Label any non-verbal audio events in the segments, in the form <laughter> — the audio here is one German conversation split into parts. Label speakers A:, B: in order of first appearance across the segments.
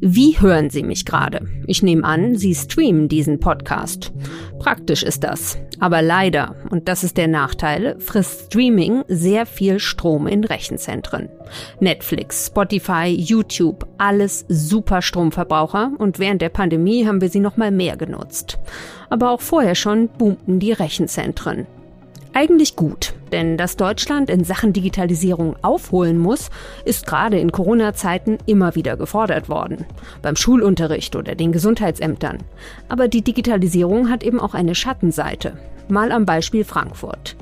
A: Wie hören Sie mich gerade? Ich nehme an, Sie streamen diesen Podcast. Praktisch ist das. Aber leider, und das ist der Nachteil, frisst Streaming sehr viel Strom in Rechenzentren. Netflix, Spotify, YouTube, alles super Stromverbraucher und während der Pandemie haben wir sie noch mal mehr genutzt. Aber auch vorher schon boomten die Rechenzentren. Eigentlich gut, denn dass Deutschland in Sachen Digitalisierung aufholen muss, ist gerade in Corona-Zeiten immer wieder gefordert worden. Beim Schulunterricht oder den Gesundheitsämtern. Aber die Digitalisierung hat eben auch eine Schattenseite. Mal am Beispiel Frankfurt.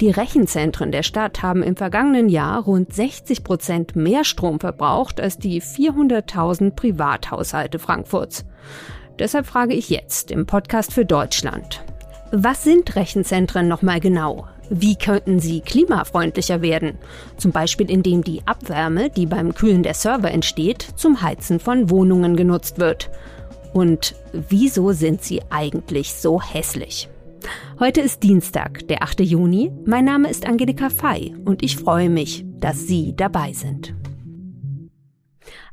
A: Die Rechenzentren der Stadt haben im vergangenen Jahr rund 60 Prozent mehr Strom verbraucht als die 400.000 Privathaushalte Frankfurts. Deshalb frage ich jetzt im Podcast für Deutschland. Was sind Rechenzentren nochmal genau? Wie könnten sie klimafreundlicher werden? Zum Beispiel indem die Abwärme, die beim Kühlen der Server entsteht, zum Heizen von Wohnungen genutzt wird. Und wieso sind sie eigentlich so hässlich? Heute ist Dienstag, der 8. Juni. Mein Name ist Angelika Fei und ich freue mich, dass Sie dabei sind.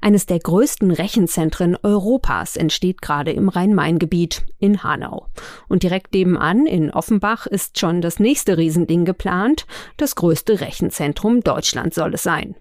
A: Eines der größten Rechenzentren Europas entsteht gerade im Rhein-Main-Gebiet in Hanau. Und direkt nebenan in Offenbach ist schon das nächste Riesending geplant. Das größte Rechenzentrum Deutschlands soll es sein.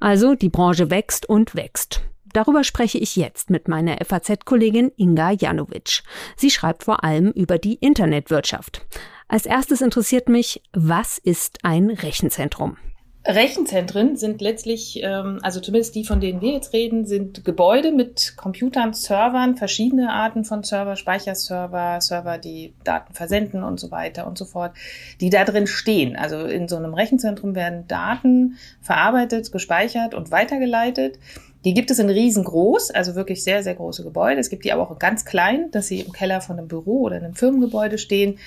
A: Also die Branche wächst und wächst. Darüber spreche ich jetzt mit meiner FAZ-Kollegin Inga Janowitsch. Sie schreibt vor allem über die Internetwirtschaft. Als erstes interessiert mich, was ist ein Rechenzentrum?
B: Rechenzentren sind letztlich, ähm, also zumindest die, von denen wir jetzt reden, sind Gebäude mit Computern, Servern, verschiedene Arten von Server, Speicherserver, Server, die Daten versenden und so weiter und so fort, die da drin stehen. Also in so einem Rechenzentrum werden Daten verarbeitet, gespeichert und weitergeleitet. Die gibt es in riesengroß, also wirklich sehr, sehr große Gebäude. Es gibt die aber auch ganz klein, dass sie im Keller von einem Büro oder einem Firmengebäude stehen.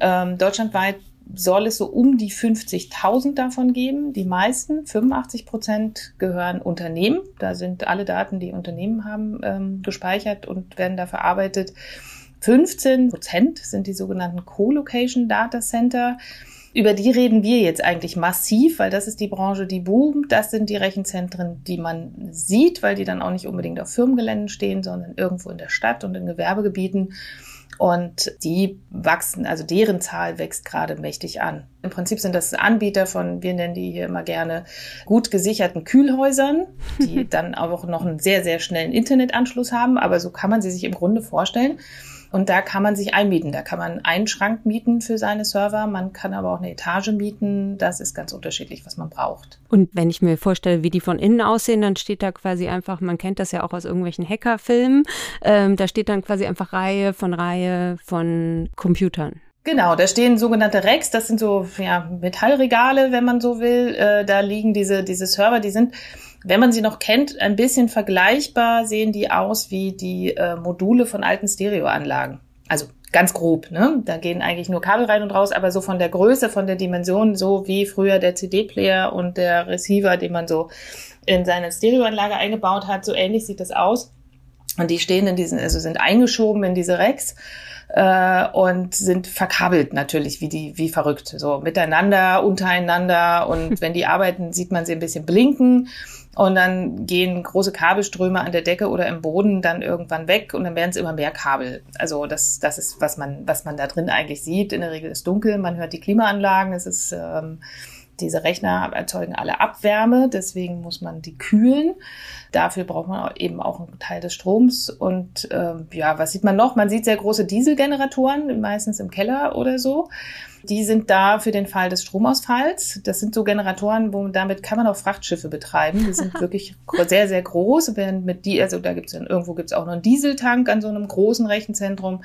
B: Ähm, deutschlandweit soll es so um die 50.000 davon geben. Die meisten, 85 Prozent, gehören Unternehmen. Da sind alle Daten, die Unternehmen haben, ähm, gespeichert und werden da verarbeitet. 15 Prozent sind die sogenannten Co-Location Data Center. Über die reden wir jetzt eigentlich massiv, weil das ist die Branche, die boomt. Das sind die Rechenzentren, die man sieht, weil die dann auch nicht unbedingt auf Firmengeländen stehen, sondern irgendwo in der Stadt und in Gewerbegebieten. Und die wachsen, also deren Zahl wächst gerade mächtig an. Im Prinzip sind das Anbieter von, wir nennen die hier immer gerne, gut gesicherten Kühlhäusern, die <laughs> dann auch noch einen sehr, sehr schnellen Internetanschluss haben. Aber so kann man sie sich im Grunde vorstellen. Und da kann man sich einmieten. Da kann man einen Schrank mieten für seine Server. Man kann aber auch eine Etage mieten. Das ist ganz unterschiedlich, was man braucht.
A: Und wenn ich mir vorstelle, wie die von innen aussehen, dann steht da quasi einfach, man kennt das ja auch aus irgendwelchen Hackerfilmen, ähm, da steht dann quasi einfach Reihe von Reihe von Computern.
B: Genau, da stehen sogenannte Racks, das sind so ja, Metallregale, wenn man so will. Äh, da liegen diese, diese Server, die sind wenn man sie noch kennt, ein bisschen vergleichbar sehen die aus wie die äh, Module von alten Stereoanlagen. Also ganz grob, ne? Da gehen eigentlich nur Kabel rein und raus, aber so von der Größe, von der Dimension, so wie früher der CD-Player und der Receiver, den man so in seine Stereoanlage eingebaut hat, so ähnlich sieht das aus. Und die stehen in diesen, also sind eingeschoben in diese Racks äh, und sind verkabelt natürlich wie die wie verrückt so miteinander untereinander und <laughs> wenn die arbeiten sieht man sie ein bisschen blinken und dann gehen große Kabelströme an der Decke oder im Boden dann irgendwann weg und dann werden es immer mehr Kabel. Also das, das ist, was man, was man da drin eigentlich sieht. In der Regel ist dunkel, man hört die Klimaanlagen, es ist ähm, diese Rechner erzeugen alle Abwärme, deswegen muss man die kühlen. Dafür braucht man eben auch einen Teil des Stroms. Und ähm, ja, was sieht man noch? Man sieht sehr große Dieselgeneratoren, meistens im Keller oder so. Die sind da für den Fall des Stromausfalls. Das sind so Generatoren, wo damit kann man auch Frachtschiffe betreiben. Die sind <laughs> wirklich sehr, sehr groß. Während mit die, also da gibt es irgendwo gibt es auch noch einen Dieseltank an so einem großen Rechenzentrum.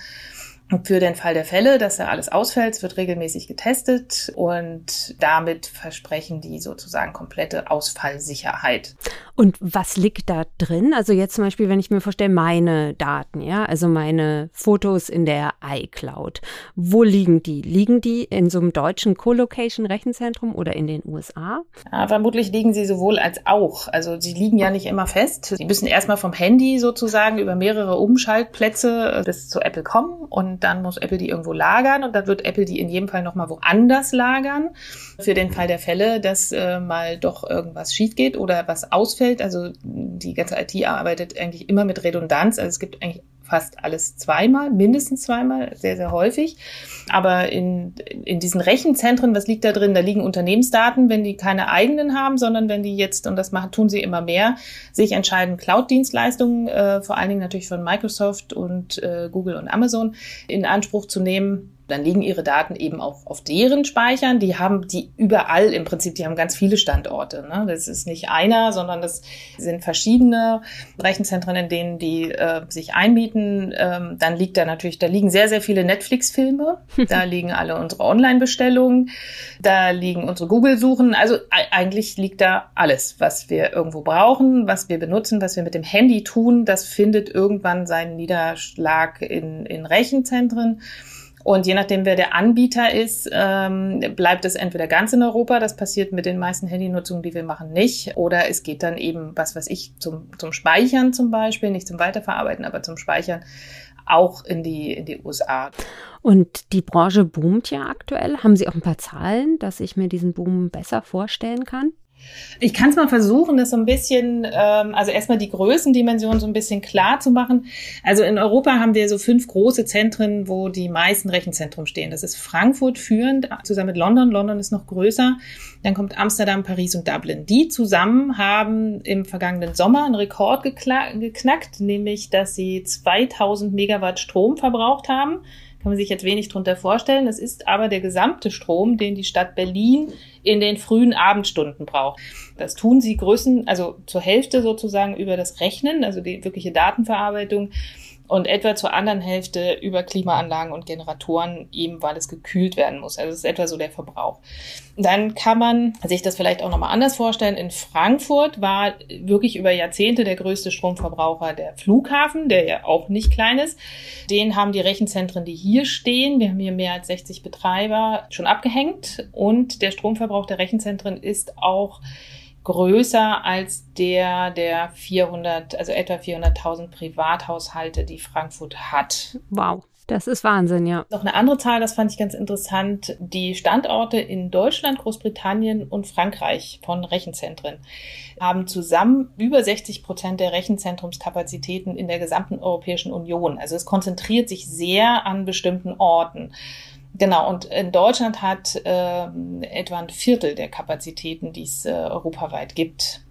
B: Für den Fall der Fälle, dass da alles ausfällt, wird regelmäßig getestet und damit versprechen die sozusagen komplette Ausfallsicherheit.
A: Und was liegt da drin? Also jetzt zum Beispiel, wenn ich mir vorstelle, meine Daten, ja, also meine Fotos in der iCloud. Wo liegen die? Liegen die in so einem deutschen Co-Location-Rechenzentrum oder in den USA?
B: Ja, vermutlich liegen sie sowohl als auch. Also sie liegen ja nicht immer fest. Sie müssen erstmal vom Handy sozusagen über mehrere Umschaltplätze bis zu Apple kommen und dann muss Apple die irgendwo lagern und dann wird Apple die in jedem Fall nochmal woanders lagern. Für den Fall der Fälle, dass äh, mal doch irgendwas schief geht oder was ausfällt. Also die ganze IT arbeitet eigentlich immer mit Redundanz. Also es gibt eigentlich fast alles zweimal, mindestens zweimal, sehr, sehr häufig. Aber in, in diesen Rechenzentren, was liegt da drin? Da liegen Unternehmensdaten, wenn die keine eigenen haben, sondern wenn die jetzt, und das machen, tun sie immer mehr, sich entscheiden, Cloud-Dienstleistungen, äh, vor allen Dingen natürlich von Microsoft und äh, Google und Amazon, in Anspruch zu nehmen dann liegen ihre Daten eben auch auf deren Speichern. Die haben die überall im Prinzip, die haben ganz viele Standorte. Ne? Das ist nicht einer, sondern das sind verschiedene Rechenzentren, in denen die äh, sich einmieten. Ähm, dann liegt da natürlich, da liegen sehr, sehr viele Netflix-Filme, <laughs> da liegen alle unsere Online-Bestellungen, da liegen unsere Google-Suchen. Also eigentlich liegt da alles, was wir irgendwo brauchen, was wir benutzen, was wir mit dem Handy tun. Das findet irgendwann seinen Niederschlag in, in Rechenzentren. Und je nachdem, wer der Anbieter ist, ähm, bleibt es entweder ganz in Europa, das passiert mit den meisten Handynutzungen, die wir machen, nicht, oder es geht dann eben, was weiß ich, zum, zum Speichern zum Beispiel, nicht zum Weiterverarbeiten, aber zum Speichern auch in die, in die USA.
A: Und die Branche boomt ja aktuell. Haben Sie auch ein paar Zahlen, dass ich mir diesen Boom besser vorstellen kann?
B: Ich kann es mal versuchen, das so ein bisschen, ähm, also erstmal die Größendimension so ein bisschen klar zu machen. Also in Europa haben wir so fünf große Zentren, wo die meisten Rechenzentren stehen. Das ist Frankfurt führend, zusammen mit London. London ist noch größer. Dann kommt Amsterdam, Paris und Dublin. Die zusammen haben im vergangenen Sommer einen Rekord geknackt, nämlich dass sie 2000 Megawatt Strom verbraucht haben kann man sich jetzt wenig drunter vorstellen. Es ist aber der gesamte Strom, den die Stadt Berlin in den frühen Abendstunden braucht. Das tun sie größen, also zur Hälfte sozusagen über das Rechnen, also die wirkliche Datenverarbeitung und etwa zur anderen Hälfte über Klimaanlagen und Generatoren, eben weil es gekühlt werden muss. Also das ist etwa so der Verbrauch. Dann kann man sich das vielleicht auch nochmal anders vorstellen. In Frankfurt war wirklich über Jahrzehnte der größte Stromverbraucher der Flughafen, der ja auch nicht klein ist. Den haben die Rechenzentren, die hier stehen, wir haben hier mehr als 60 Betreiber, schon abgehängt. Und der Stromverbrauch der Rechenzentren ist auch größer als der der 400, also etwa 400.000 Privathaushalte, die Frankfurt hat.
A: Wow. Das ist Wahnsinn, ja.
B: Noch eine andere Zahl, das fand ich ganz interessant. Die Standorte in Deutschland, Großbritannien und Frankreich von Rechenzentren haben zusammen über 60 Prozent der Rechenzentrumskapazitäten in der gesamten Europäischen Union. Also es konzentriert sich sehr an bestimmten Orten. Genau, und in Deutschland hat äh, etwa ein Viertel der Kapazitäten, die es äh, europaweit gibt.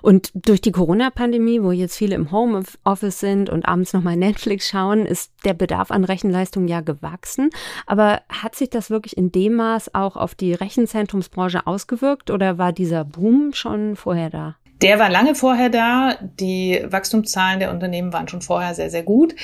A: Und durch die Corona-Pandemie, wo jetzt viele im Homeoffice sind und abends nochmal Netflix schauen, ist der Bedarf an Rechenleistung ja gewachsen. Aber hat sich das wirklich in dem Maß auch auf die Rechenzentrumsbranche ausgewirkt oder war dieser Boom schon vorher da?
B: Der war lange vorher da. Die Wachstumszahlen der Unternehmen waren schon vorher sehr, sehr gut.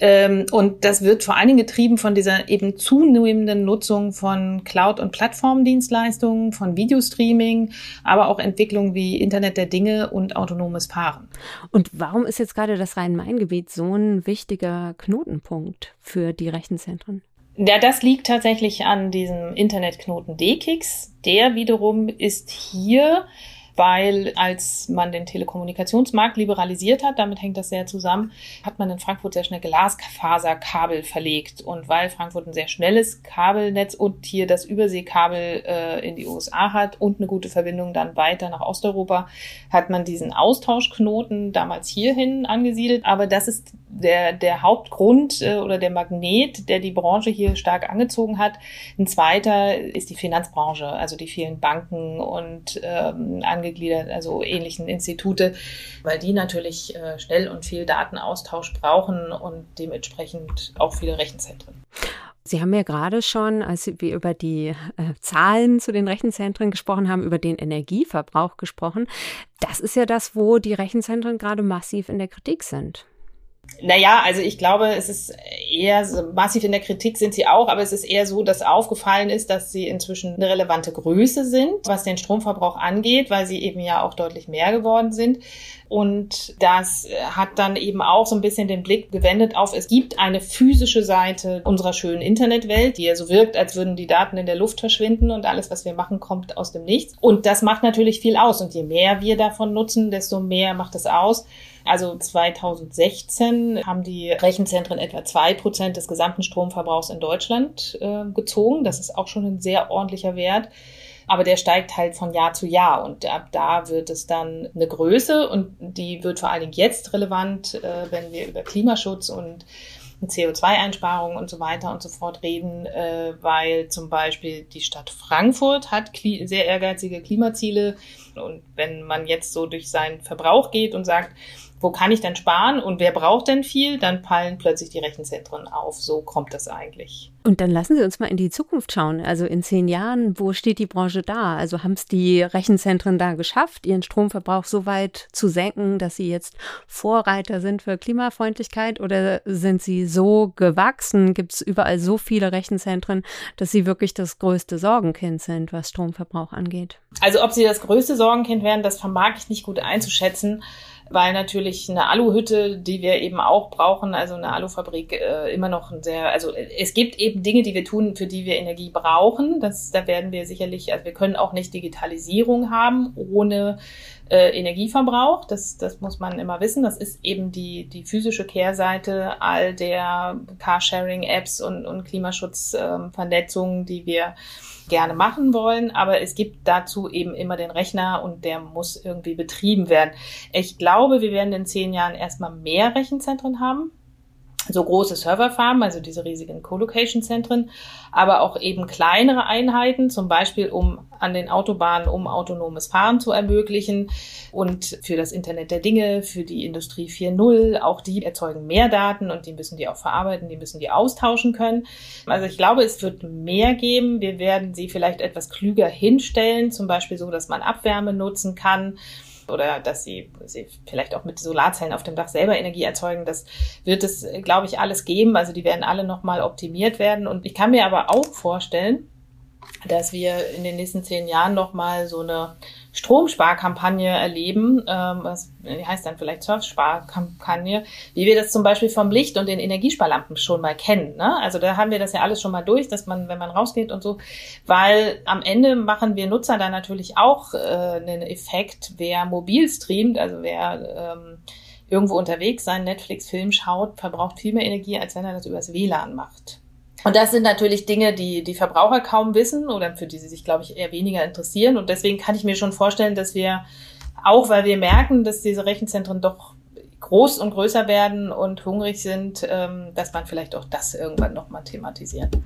B: Ähm, und das wird vor allen Dingen getrieben von dieser eben zunehmenden Nutzung von Cloud- und Plattformdienstleistungen, von Videostreaming, aber auch Entwicklungen wie Internet der Dinge und autonomes Fahren.
A: Und warum ist jetzt gerade das Rhein-Main-Gebiet so ein wichtiger Knotenpunkt für die Rechenzentren?
B: Ja, das liegt tatsächlich an diesem Internetknoten DKIX. Der wiederum ist hier weil als man den Telekommunikationsmarkt liberalisiert hat, damit hängt das sehr zusammen, hat man in Frankfurt sehr schnell Glasfaserkabel verlegt. Und weil Frankfurt ein sehr schnelles Kabelnetz und hier das Überseekabel äh, in die USA hat und eine gute Verbindung dann weiter nach Osteuropa, hat man diesen Austauschknoten damals hierhin angesiedelt. Aber das ist der, der Hauptgrund äh, oder der Magnet, der die Branche hier stark angezogen hat. Ein zweiter ist die Finanzbranche, also die vielen Banken und ähm, angegliedert, also ähnlichen Institute, weil die natürlich äh, schnell und viel Datenaustausch brauchen und dementsprechend auch viele Rechenzentren.
A: Sie haben ja gerade schon, als wir über die äh, Zahlen zu den Rechenzentren gesprochen haben, über den Energieverbrauch gesprochen. Das ist ja das, wo die Rechenzentren gerade massiv in der Kritik sind.
B: Naja, also ich glaube, es ist eher so, massiv in der Kritik sind sie auch, aber es ist eher so, dass aufgefallen ist, dass sie inzwischen eine relevante Größe sind, was den Stromverbrauch angeht, weil sie eben ja auch deutlich mehr geworden sind. Und das hat dann eben auch so ein bisschen den Blick gewendet auf, es gibt eine physische Seite unserer schönen Internetwelt, die ja so wirkt, als würden die Daten in der Luft verschwinden und alles, was wir machen, kommt aus dem Nichts. Und das macht natürlich viel aus. Und je mehr wir davon nutzen, desto mehr macht es aus Also 2016 haben die Rechenzentren etwa zwei Prozent des gesamten Stromverbrauchs in Deutschland äh, gezogen. Das ist auch schon ein sehr ordentlicher Wert. Aber der steigt halt von Jahr zu Jahr und ab da wird es dann eine Größe und die wird vor allen Dingen jetzt relevant, äh, wenn wir über Klimaschutz und CO2-Einsparungen und so weiter und so fort reden, äh, weil zum Beispiel die Stadt Frankfurt hat sehr ehrgeizige Klimaziele. Und wenn man jetzt so durch seinen Verbrauch geht und sagt, wo kann ich denn sparen und wer braucht denn viel, dann fallen plötzlich die Rechenzentren auf. So kommt das eigentlich.
A: Und dann lassen Sie uns mal in die Zukunft schauen. Also in zehn Jahren, wo steht die Branche da? Also haben es die Rechenzentren da geschafft, ihren Stromverbrauch so weit zu senken, dass sie jetzt Vorreiter sind für Klimafreundlichkeit? Oder sind sie so gewachsen? Gibt es überall so viele Rechenzentren, dass sie wirklich das größte Sorgenkind sind, was Stromverbrauch angeht?
B: Also ob sie das größte Sorgenkind werden, das vermag ich nicht gut einzuschätzen weil natürlich eine Aluhütte, die wir eben auch brauchen, also eine Alufabrik, äh, immer noch ein sehr, also es gibt eben Dinge, die wir tun, für die wir Energie brauchen. Das, da werden wir sicherlich, also wir können auch nicht Digitalisierung haben ohne äh, Energieverbrauch. Das, das muss man immer wissen. Das ist eben die, die physische Kehrseite all der Carsharing-Apps und, und Klimaschutzvernetzungen, ähm, die wir gerne machen wollen, aber es gibt dazu eben immer den Rechner und der muss irgendwie betrieben werden. Ich glaube, wir werden in zehn Jahren erstmal mehr Rechenzentren haben so große Serverfarmen, also diese riesigen Colocation-Zentren, aber auch eben kleinere Einheiten, zum Beispiel um an den Autobahnen, um autonomes Fahren zu ermöglichen und für das Internet der Dinge, für die Industrie 4.0, auch die erzeugen mehr Daten und die müssen die auch verarbeiten, die müssen die austauschen können. Also ich glaube, es wird mehr geben. Wir werden sie vielleicht etwas klüger hinstellen, zum Beispiel so, dass man Abwärme nutzen kann oder dass sie, sie vielleicht auch mit Solarzellen auf dem Dach selber Energie erzeugen. Das wird es, glaube ich, alles geben. Also die werden alle nochmal optimiert werden. Und ich kann mir aber auch vorstellen, dass wir in den nächsten zehn Jahren nochmal so eine Stromsparkampagne erleben, ähm, was heißt dann vielleicht Surfsparkampagne, wie wir das zum Beispiel vom Licht und den Energiesparlampen schon mal kennen. Ne? Also da haben wir das ja alles schon mal durch, dass man, wenn man rausgeht und so, weil am Ende machen wir Nutzer da natürlich auch äh, einen Effekt, wer mobil streamt, also wer ähm, irgendwo unterwegs sein Netflix-Film schaut, verbraucht viel mehr Energie, als wenn er das übers WLAN macht. Und das sind natürlich Dinge, die die Verbraucher kaum wissen oder für die sie sich, glaube ich, eher weniger interessieren. Und deswegen kann ich mir schon vorstellen, dass wir, auch weil wir merken, dass diese Rechenzentren doch groß und größer werden und hungrig sind, ähm, dass man vielleicht auch das irgendwann nochmal thematisiert.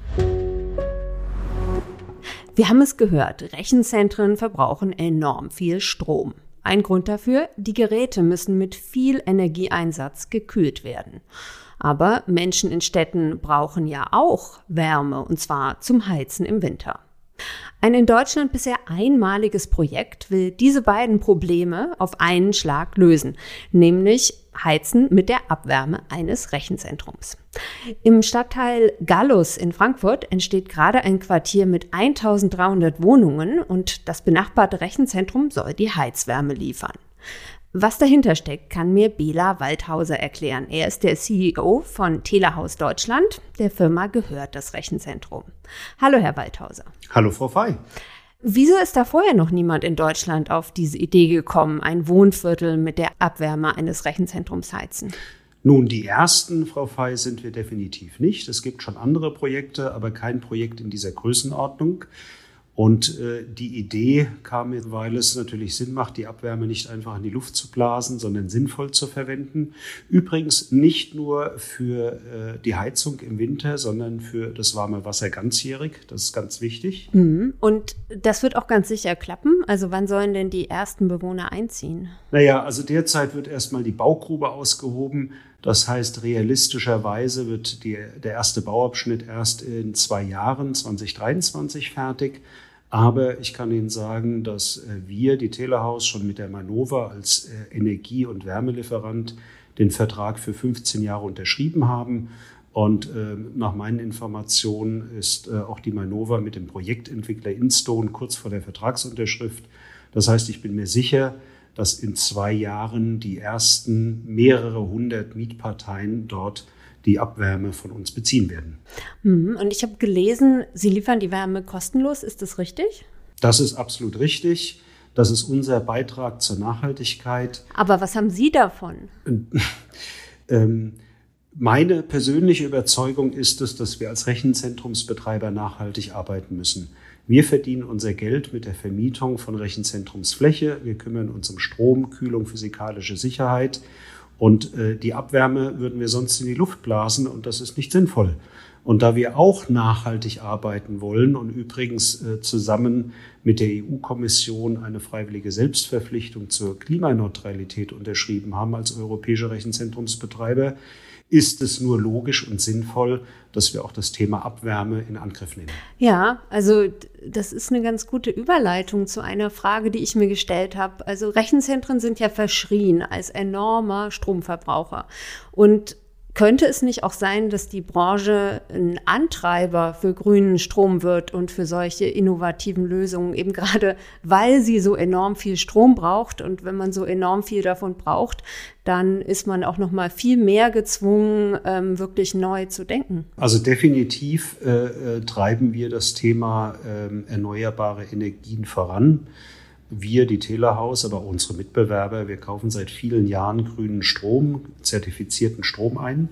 A: Wir haben es gehört, Rechenzentren verbrauchen enorm viel Strom. Ein Grund dafür, die Geräte müssen mit viel Energieeinsatz gekühlt werden. Aber Menschen in Städten brauchen ja auch Wärme, und zwar zum Heizen im Winter. Ein in Deutschland bisher einmaliges Projekt will diese beiden Probleme auf einen Schlag lösen, nämlich Heizen mit der Abwärme eines Rechenzentrums. Im Stadtteil Gallus in Frankfurt entsteht gerade ein Quartier mit 1300 Wohnungen und das benachbarte Rechenzentrum soll die Heizwärme liefern. Was dahinter steckt, kann mir Bela Waldhauser erklären. Er ist der CEO von Telehaus Deutschland. Der Firma gehört das Rechenzentrum. Hallo, Herr Waldhauser.
C: Hallo, Frau Fey.
A: Wieso ist da vorher noch niemand in Deutschland auf diese Idee gekommen, ein Wohnviertel mit der Abwärme eines Rechenzentrums heizen?
C: Nun, die ersten, Frau Fey, sind wir definitiv nicht. Es gibt schon andere Projekte, aber kein Projekt in dieser Größenordnung. Und äh, die Idee kam mir, weil es natürlich Sinn macht, die Abwärme nicht einfach in die Luft zu blasen, sondern sinnvoll zu verwenden. Übrigens nicht nur für äh, die Heizung im Winter, sondern für das warme Wasser ganzjährig. Das ist ganz wichtig.
A: Mhm. Und das wird auch ganz sicher klappen. Also wann sollen denn die ersten Bewohner einziehen?
C: Naja, also derzeit wird erstmal die Baugrube ausgehoben. Das heißt, realistischerweise wird die, der erste Bauabschnitt erst in zwei Jahren, 2023, fertig. Aber ich kann Ihnen sagen, dass äh, wir, die Telehaus, schon mit der Manova als äh, Energie- und Wärmelieferant den Vertrag für 15 Jahre unterschrieben haben. Und äh, nach meinen Informationen ist äh, auch die Manova mit dem Projektentwickler Instone kurz vor der Vertragsunterschrift. Das heißt, ich bin mir sicher, dass in zwei Jahren die ersten mehrere hundert Mietparteien dort die Abwärme von uns beziehen werden.
A: Mhm. Und ich habe gelesen, Sie liefern die Wärme kostenlos. Ist das richtig?
C: Das ist absolut richtig. Das ist unser Beitrag zur Nachhaltigkeit.
A: Aber was haben Sie davon? <laughs>
C: ähm, meine persönliche Überzeugung ist es, dass wir als Rechenzentrumsbetreiber nachhaltig arbeiten müssen. Wir verdienen unser Geld mit der Vermietung von Rechenzentrumsfläche. Wir kümmern uns um Strom, Kühlung, physikalische Sicherheit. Und äh, die Abwärme würden wir sonst in die Luft blasen und das ist nicht sinnvoll. Und da wir auch nachhaltig arbeiten wollen und übrigens äh, zusammen mit der EU-Kommission eine freiwillige Selbstverpflichtung zur Klimaneutralität unterschrieben haben als europäische Rechenzentrumsbetreiber, ist es nur logisch und sinnvoll, dass wir auch das Thema Abwärme in Angriff nehmen.
A: Ja, also das ist eine ganz gute Überleitung zu einer Frage, die ich mir gestellt habe. Also Rechenzentren sind ja verschrien als enormer Stromverbraucher. Und könnte es nicht auch sein, dass die Branche ein Antreiber für grünen Strom wird und für solche innovativen Lösungen, eben gerade weil sie so enorm viel Strom braucht und wenn man so enorm viel davon braucht, dann ist man auch noch mal viel mehr gezwungen, ähm, wirklich neu zu denken.
C: Also definitiv äh, äh treiben wir das Thema äh, erneuerbare Energien voran wir, die Telehaus, aber unsere Mitbewerber, wir kaufen seit vielen Jahren grünen Strom, zertifizierten Strom ein.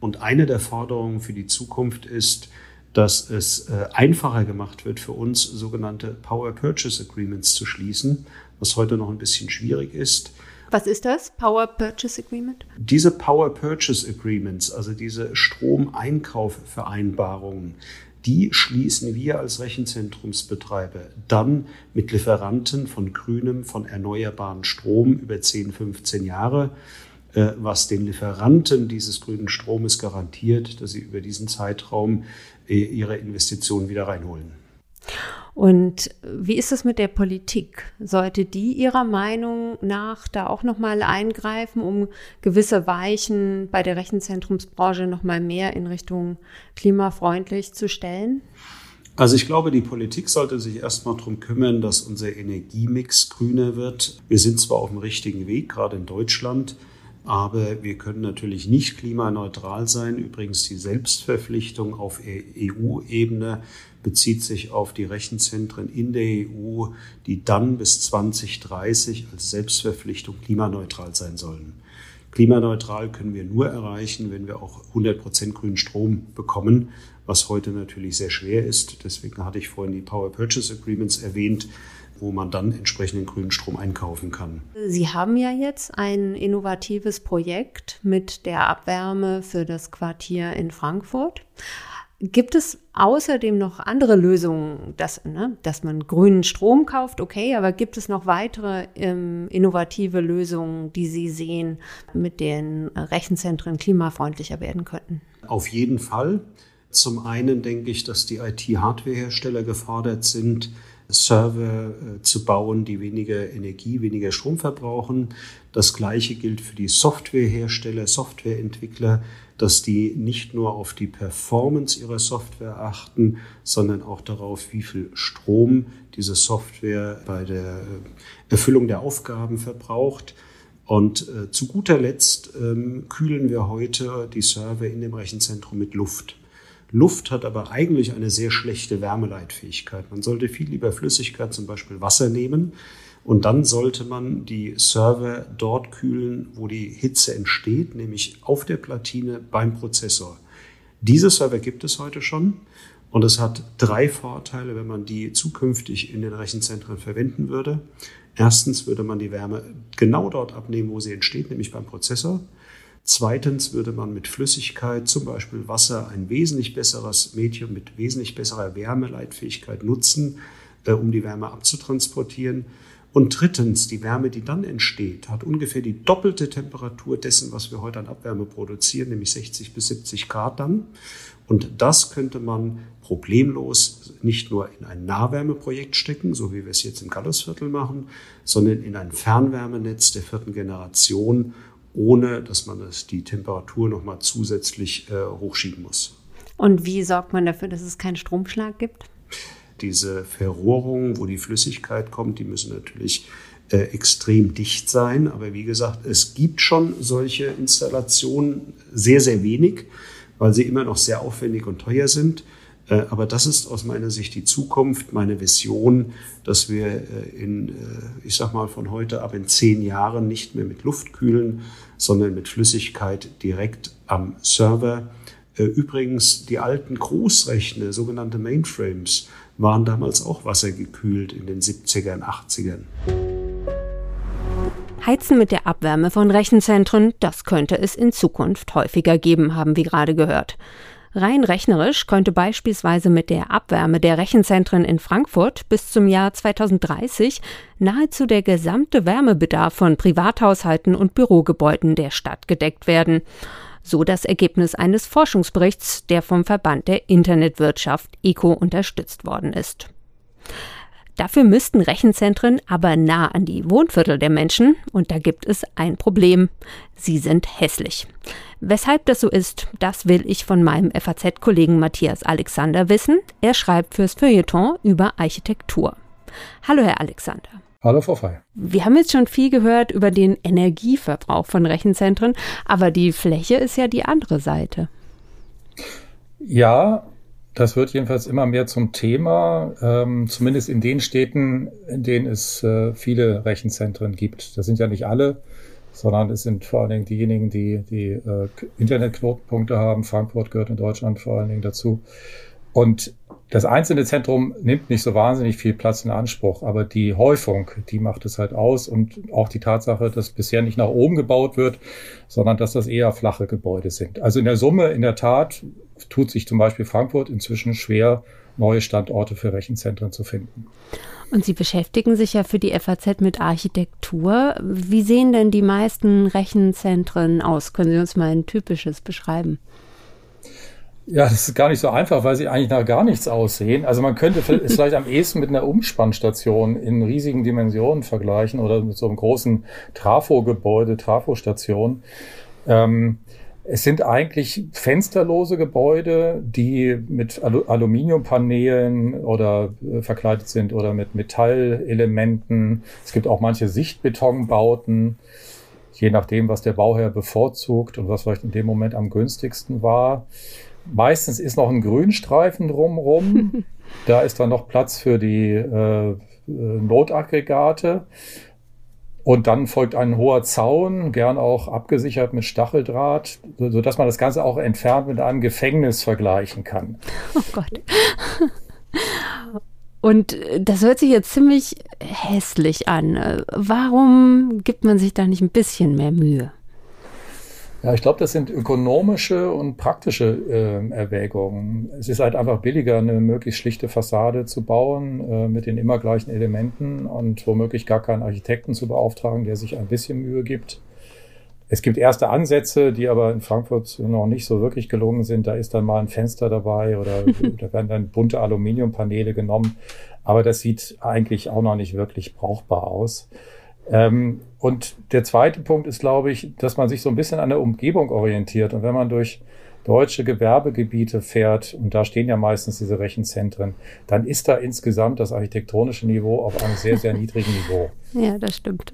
C: Und eine der Forderungen für die Zukunft ist, dass es äh, einfacher gemacht wird für uns, sogenannte Power Purchase Agreements zu schließen, was heute noch ein bisschen schwierig ist.
A: Was ist das? Power Purchase Agreement?
C: Diese Power Purchase Agreements, also diese Stromeinkaufvereinbarungen, die schließen wir als Rechenzentrumsbetreiber dann mit Lieferanten von grünem, von erneuerbaren Strom über 10, 15 Jahre, äh, was den Lieferanten dieses grünen Stromes garantiert, dass sie über diesen Zeitraum äh, ihre Investitionen wieder reinholen.
A: Und wie ist es mit der Politik? Sollte die Ihrer Meinung nach da auch nochmal eingreifen, um gewisse Weichen bei der Rechenzentrumsbranche nochmal mehr in Richtung klimafreundlich zu stellen?
C: Also ich glaube, die Politik sollte sich erstmal darum kümmern, dass unser Energiemix grüner wird. Wir sind zwar auf dem richtigen Weg, gerade in Deutschland, aber wir können natürlich nicht klimaneutral sein. Übrigens die Selbstverpflichtung auf EU-Ebene bezieht sich auf die Rechenzentren in der EU, die dann bis 2030 als Selbstverpflichtung klimaneutral sein sollen. Klimaneutral können wir nur erreichen, wenn wir auch 100 Prozent grünen Strom bekommen, was heute natürlich sehr schwer ist. Deswegen hatte ich vorhin die Power Purchase Agreements erwähnt wo man dann entsprechenden grünen Strom einkaufen kann.
A: Sie haben ja jetzt ein innovatives Projekt mit der Abwärme für das Quartier in Frankfurt. Gibt es außerdem noch andere Lösungen, dass, ne, dass man grünen Strom kauft? Okay, aber gibt es noch weitere ähm, innovative Lösungen, die Sie sehen, mit denen Rechenzentren klimafreundlicher werden könnten?
C: Auf jeden Fall. Zum einen denke ich, dass die IT-Hardware-Hersteller gefordert sind, Server äh, zu bauen, die weniger Energie, weniger Strom verbrauchen. Das Gleiche gilt für die Softwarehersteller, Softwareentwickler, dass die nicht nur auf die Performance ihrer Software achten, sondern auch darauf, wie viel Strom diese Software bei der äh, Erfüllung der Aufgaben verbraucht. Und äh, zu guter Letzt ähm, kühlen wir heute die Server in dem Rechenzentrum mit Luft. Luft hat aber eigentlich eine sehr schlechte Wärmeleitfähigkeit. Man sollte viel lieber Flüssigkeit, zum Beispiel Wasser nehmen. Und dann sollte man die Server dort kühlen, wo die Hitze entsteht, nämlich auf der Platine beim Prozessor. Diese Server gibt es heute schon. Und es hat drei Vorteile, wenn man die zukünftig in den Rechenzentren verwenden würde. Erstens würde man die Wärme genau dort abnehmen, wo sie entsteht, nämlich beim Prozessor. Zweitens würde man mit Flüssigkeit, zum Beispiel Wasser, ein wesentlich besseres Medium mit wesentlich besserer Wärmeleitfähigkeit nutzen, äh, um die Wärme abzutransportieren. Und drittens, die Wärme, die dann entsteht, hat ungefähr die doppelte Temperatur dessen, was wir heute an Abwärme produzieren, nämlich 60 bis 70 Grad dann. Und das könnte man problemlos nicht nur in ein Nahwärmeprojekt stecken, so wie wir es jetzt im Gallusviertel machen, sondern in ein Fernwärmenetz der vierten Generation ohne dass man das, die Temperatur nochmal zusätzlich äh, hochschieben muss.
A: Und wie sorgt man dafür, dass es keinen Stromschlag gibt?
C: Diese Verrohrungen, wo die Flüssigkeit kommt, die müssen natürlich äh, extrem dicht sein. Aber wie gesagt, es gibt schon solche Installationen, sehr, sehr wenig, weil sie immer noch sehr aufwendig und teuer sind. Äh, aber das ist aus meiner Sicht die Zukunft, meine Vision, dass wir äh, in, ich sag mal, von heute ab in zehn Jahren nicht mehr mit Luft kühlen, sondern mit Flüssigkeit direkt am Server. Übrigens, die alten Großrechner, sogenannte Mainframes, waren damals auch wassergekühlt in den 70ern, 80ern.
A: Heizen mit der Abwärme von Rechenzentren, das könnte es in Zukunft häufiger geben, haben wir gerade gehört. Rein rechnerisch könnte beispielsweise mit der Abwärme der Rechenzentren in Frankfurt bis zum Jahr 2030 nahezu der gesamte Wärmebedarf von Privathaushalten und Bürogebäuden der Stadt gedeckt werden. So das Ergebnis eines Forschungsberichts, der vom Verband der Internetwirtschaft ECO unterstützt worden ist. Dafür müssten Rechenzentren aber nah an die Wohnviertel der Menschen und da gibt es ein Problem. Sie sind hässlich. Weshalb das so ist, das will ich von meinem FAZ-Kollegen Matthias Alexander wissen. Er schreibt fürs Feuilleton über Architektur. Hallo, Herr Alexander.
D: Hallo, Frau Frey.
A: Wir haben jetzt schon viel gehört über den Energieverbrauch von Rechenzentren, aber die Fläche ist ja die andere Seite.
D: Ja, das wird jedenfalls immer mehr zum Thema, ähm, zumindest in den Städten, in denen es äh, viele Rechenzentren gibt. Das sind ja nicht alle, sondern es sind vor allen Dingen diejenigen, die die äh, Internetknotenpunkte haben. Frankfurt gehört in Deutschland vor allen Dingen dazu. Und das einzelne Zentrum nimmt nicht so wahnsinnig viel Platz in Anspruch, aber die Häufung, die macht es halt aus und auch die Tatsache, dass bisher nicht nach oben gebaut wird, sondern dass das eher flache Gebäude sind. Also in der Summe, in der Tat, tut sich zum Beispiel Frankfurt inzwischen schwer, neue Standorte für Rechenzentren zu finden.
A: Und Sie beschäftigen sich ja für die FAZ mit Architektur. Wie sehen denn die meisten Rechenzentren aus? Können Sie uns mal ein typisches beschreiben?
D: Ja, das ist gar nicht so einfach, weil sie eigentlich nach gar nichts aussehen. Also man könnte es vielleicht am ehesten mit einer Umspannstation in riesigen Dimensionen vergleichen oder mit so einem großen Trafo-Gebäude, Trafostation. Ähm, es sind eigentlich fensterlose Gebäude, die mit Alu Aluminiumpanelen oder äh, verkleidet sind oder mit Metallelementen. Es gibt auch manche Sichtbetonbauten, je nachdem, was der Bauherr bevorzugt und was vielleicht in dem Moment am günstigsten war. Meistens ist noch ein Grünstreifen drumrum. <laughs> da ist dann noch Platz für die äh, Notaggregate. Und dann folgt ein hoher Zaun, gern auch abgesichert mit Stacheldraht, so dass man das Ganze auch entfernt mit einem Gefängnis vergleichen kann.
A: Oh Gott. Und das hört sich jetzt ziemlich hässlich an. Warum gibt man sich da nicht ein bisschen mehr Mühe?
D: Ja, ich glaube, das sind ökonomische und praktische äh, Erwägungen. Es ist halt einfach billiger, eine möglichst schlichte Fassade zu bauen äh, mit den immer gleichen Elementen und womöglich gar keinen Architekten zu beauftragen, der sich ein bisschen Mühe gibt. Es gibt erste Ansätze, die aber in Frankfurt noch nicht so wirklich gelungen sind. Da ist dann mal ein Fenster dabei oder <laughs> da werden dann bunte Aluminiumpaneele genommen. Aber das sieht eigentlich auch noch nicht wirklich brauchbar aus. Ähm, und der zweite Punkt ist, glaube ich, dass man sich so ein bisschen an der Umgebung orientiert. Und wenn man durch deutsche Gewerbegebiete fährt, und da stehen ja meistens diese Rechenzentren, dann ist da insgesamt das architektonische Niveau auf einem sehr, sehr niedrigen Niveau. <laughs>
A: Ja, das stimmt.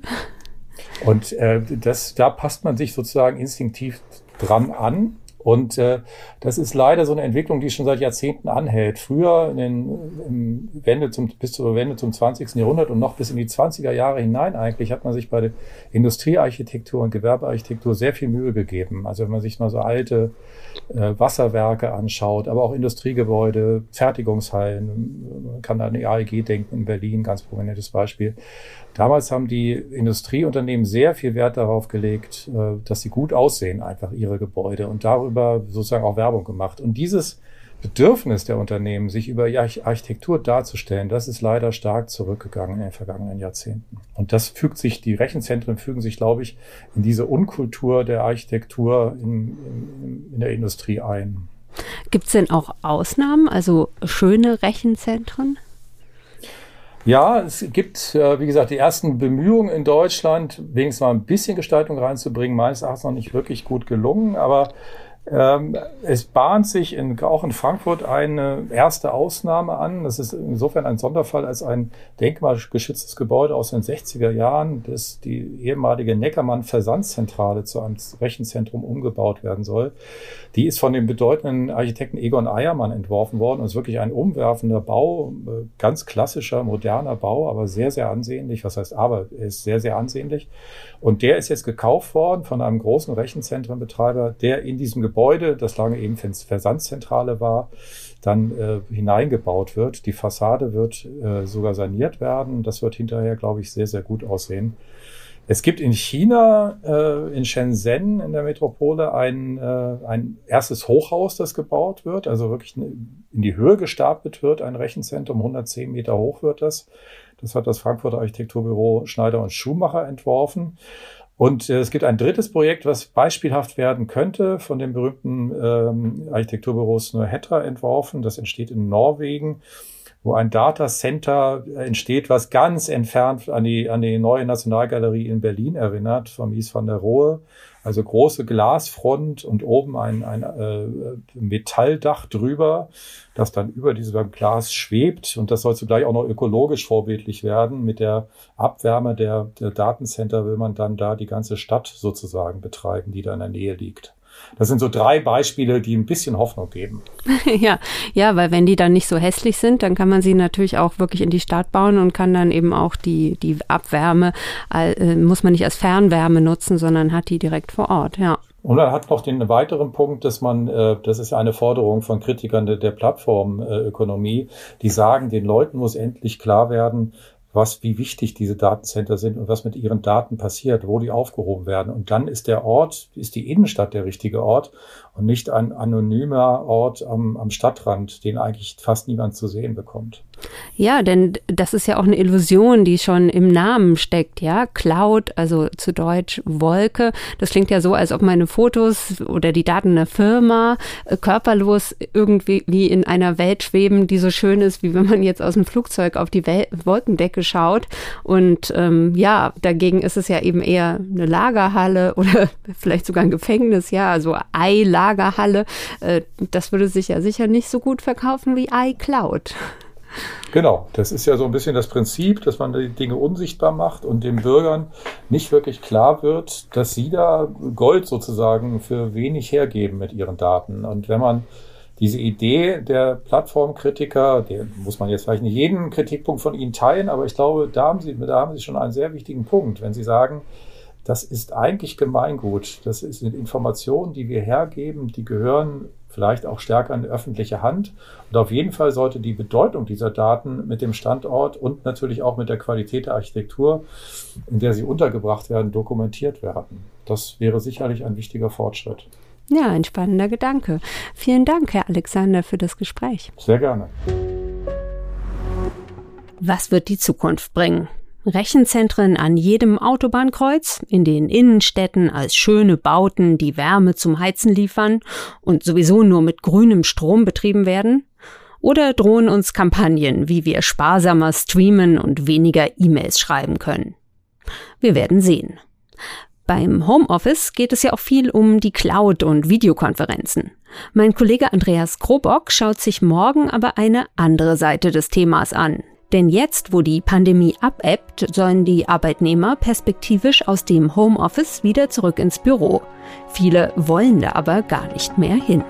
D: Und äh, das, da passt man sich sozusagen instinktiv dran an. Und äh, das ist leider so eine Entwicklung, die schon seit Jahrzehnten anhält. Früher in den Wende zum, bis zur Wende zum 20. Jahrhundert und noch bis in die 20er Jahre hinein eigentlich hat man sich bei der Industriearchitektur und Gewerbearchitektur sehr viel Mühe gegeben. Also wenn man sich mal so alte äh, Wasserwerke anschaut, aber auch Industriegebäude, Fertigungshallen, man kann an die AEG denken in Berlin, ganz prominentes Beispiel. Damals haben die Industrieunternehmen sehr viel Wert darauf gelegt, äh, dass sie gut aussehen, einfach ihre Gebäude und darüber sozusagen auch Werbung gemacht. Und dieses Bedürfnis der Unternehmen, sich über Architektur darzustellen, das ist leider stark zurückgegangen in den vergangenen Jahrzehnten. Und das fügt sich, die Rechenzentren fügen sich, glaube ich, in diese Unkultur der Architektur in, in, in der Industrie ein.
A: Gibt es denn auch Ausnahmen, also schöne Rechenzentren?
D: Ja, es gibt, äh, wie gesagt, die ersten Bemühungen in Deutschland, wenigstens mal ein bisschen Gestaltung reinzubringen, meines Erachtens noch nicht wirklich gut gelungen, aber es bahnt sich in, auch in Frankfurt eine erste Ausnahme an. Das ist insofern ein Sonderfall als ein denkmalgeschütztes Gebäude aus den 60er Jahren, das die ehemalige Neckermann Versandszentrale zu einem Rechenzentrum umgebaut werden soll. Die ist von dem bedeutenden Architekten Egon Eiermann entworfen worden und ist wirklich ein umwerfender Bau, äh, ganz klassischer, moderner Bau, aber sehr, sehr ansehnlich. Was heißt aber? Er ist sehr, sehr ansehnlich. Und der ist jetzt gekauft worden von einem großen Rechenzentrenbetreiber, der in diesem Gebäude, das lange eben Versandszentrale war, dann äh, hineingebaut wird. Die Fassade wird äh, sogar saniert werden. Das wird hinterher, glaube ich, sehr, sehr gut aussehen. Es gibt in China, äh, in Shenzhen, in der Metropole, ein, äh, ein erstes Hochhaus, das gebaut wird, also wirklich in die Höhe gestapelt wird, ein Rechenzentrum, 110 Meter hoch wird das. Das hat das Frankfurter Architekturbüro Schneider und Schumacher entworfen. Und äh, es gibt ein drittes Projekt, was beispielhaft werden könnte, von dem berühmten ähm, Architekturbüro Snøhetta entworfen. Das entsteht in Norwegen wo ein Data Center entsteht, was ganz entfernt an die, an die neue Nationalgalerie in Berlin erinnert, von Mies van der Rohe. Also große Glasfront und oben ein, ein äh, Metalldach drüber, das dann über diesem Glas schwebt. Und das soll zugleich auch noch ökologisch vorbildlich werden. Mit der Abwärme der, der Datencenter will man dann da die ganze Stadt sozusagen betreiben, die da in der Nähe liegt. Das sind so drei Beispiele, die ein bisschen Hoffnung geben. <laughs>
A: ja, ja, weil wenn die dann nicht so hässlich sind, dann kann man sie natürlich auch wirklich in die Stadt bauen und kann dann eben auch die, die Abwärme, äh, muss man nicht als Fernwärme nutzen, sondern hat die direkt vor Ort, ja.
D: Und er hat noch den weiteren Punkt, dass man, äh, das ist eine Forderung von Kritikern der, der Plattformökonomie, die sagen, den Leuten muss endlich klar werden, was, wie wichtig diese Datencenter sind und was mit ihren Daten passiert, wo die aufgehoben werden. Und dann ist der Ort, ist die Innenstadt der richtige Ort und nicht ein anonymer Ort am, am Stadtrand, den eigentlich fast niemand zu sehen bekommt.
A: Ja, denn das ist ja auch eine Illusion, die schon im Namen steckt, ja. Cloud, also zu Deutsch Wolke. Das klingt ja so, als ob meine Fotos oder die Daten einer Firma äh, körperlos irgendwie wie in einer Welt schweben, die so schön ist, wie wenn man jetzt aus dem Flugzeug auf die Wel Wolkendecke schaut. Und ähm, ja, dagegen ist es ja eben eher eine Lagerhalle <laughs> oder vielleicht sogar ein Gefängnis, ja, also Ei-Lagerhalle. Äh, das würde sich ja sicher nicht so gut verkaufen wie iCloud.
D: Genau, das ist ja so ein bisschen das Prinzip, dass man die Dinge unsichtbar macht und den Bürgern nicht wirklich klar wird, dass sie da Gold sozusagen für wenig hergeben mit ihren Daten. Und wenn man diese Idee der Plattformkritiker, der muss man jetzt vielleicht nicht jeden Kritikpunkt von ihnen teilen, aber ich glaube, da haben sie, da haben sie schon einen sehr wichtigen Punkt, wenn sie sagen, das ist eigentlich Gemeingut. Das sind Informationen, die wir hergeben, die gehören vielleicht auch stärker in öffentliche Hand. Und auf jeden Fall sollte die Bedeutung dieser Daten mit dem Standort und natürlich auch mit der Qualität der Architektur, in der sie untergebracht werden, dokumentiert werden. Das wäre sicherlich ein wichtiger Fortschritt.
A: Ja, ein spannender Gedanke. Vielen Dank, Herr Alexander, für das Gespräch.
D: Sehr gerne.
A: Was wird die Zukunft bringen? Rechenzentren an jedem Autobahnkreuz, in den Innenstädten als schöne Bauten, die Wärme zum Heizen liefern und sowieso nur mit grünem Strom betrieben werden? Oder drohen uns Kampagnen, wie wir sparsamer streamen und weniger E-Mails schreiben können? Wir werden sehen. Beim Homeoffice geht es ja auch viel um die Cloud und Videokonferenzen. Mein Kollege Andreas Krobock schaut sich morgen aber eine andere Seite des Themas an, denn jetzt, wo die Pandemie abebbt, sollen die Arbeitnehmer perspektivisch aus dem Homeoffice wieder zurück ins Büro. Viele wollen da aber gar nicht mehr hin.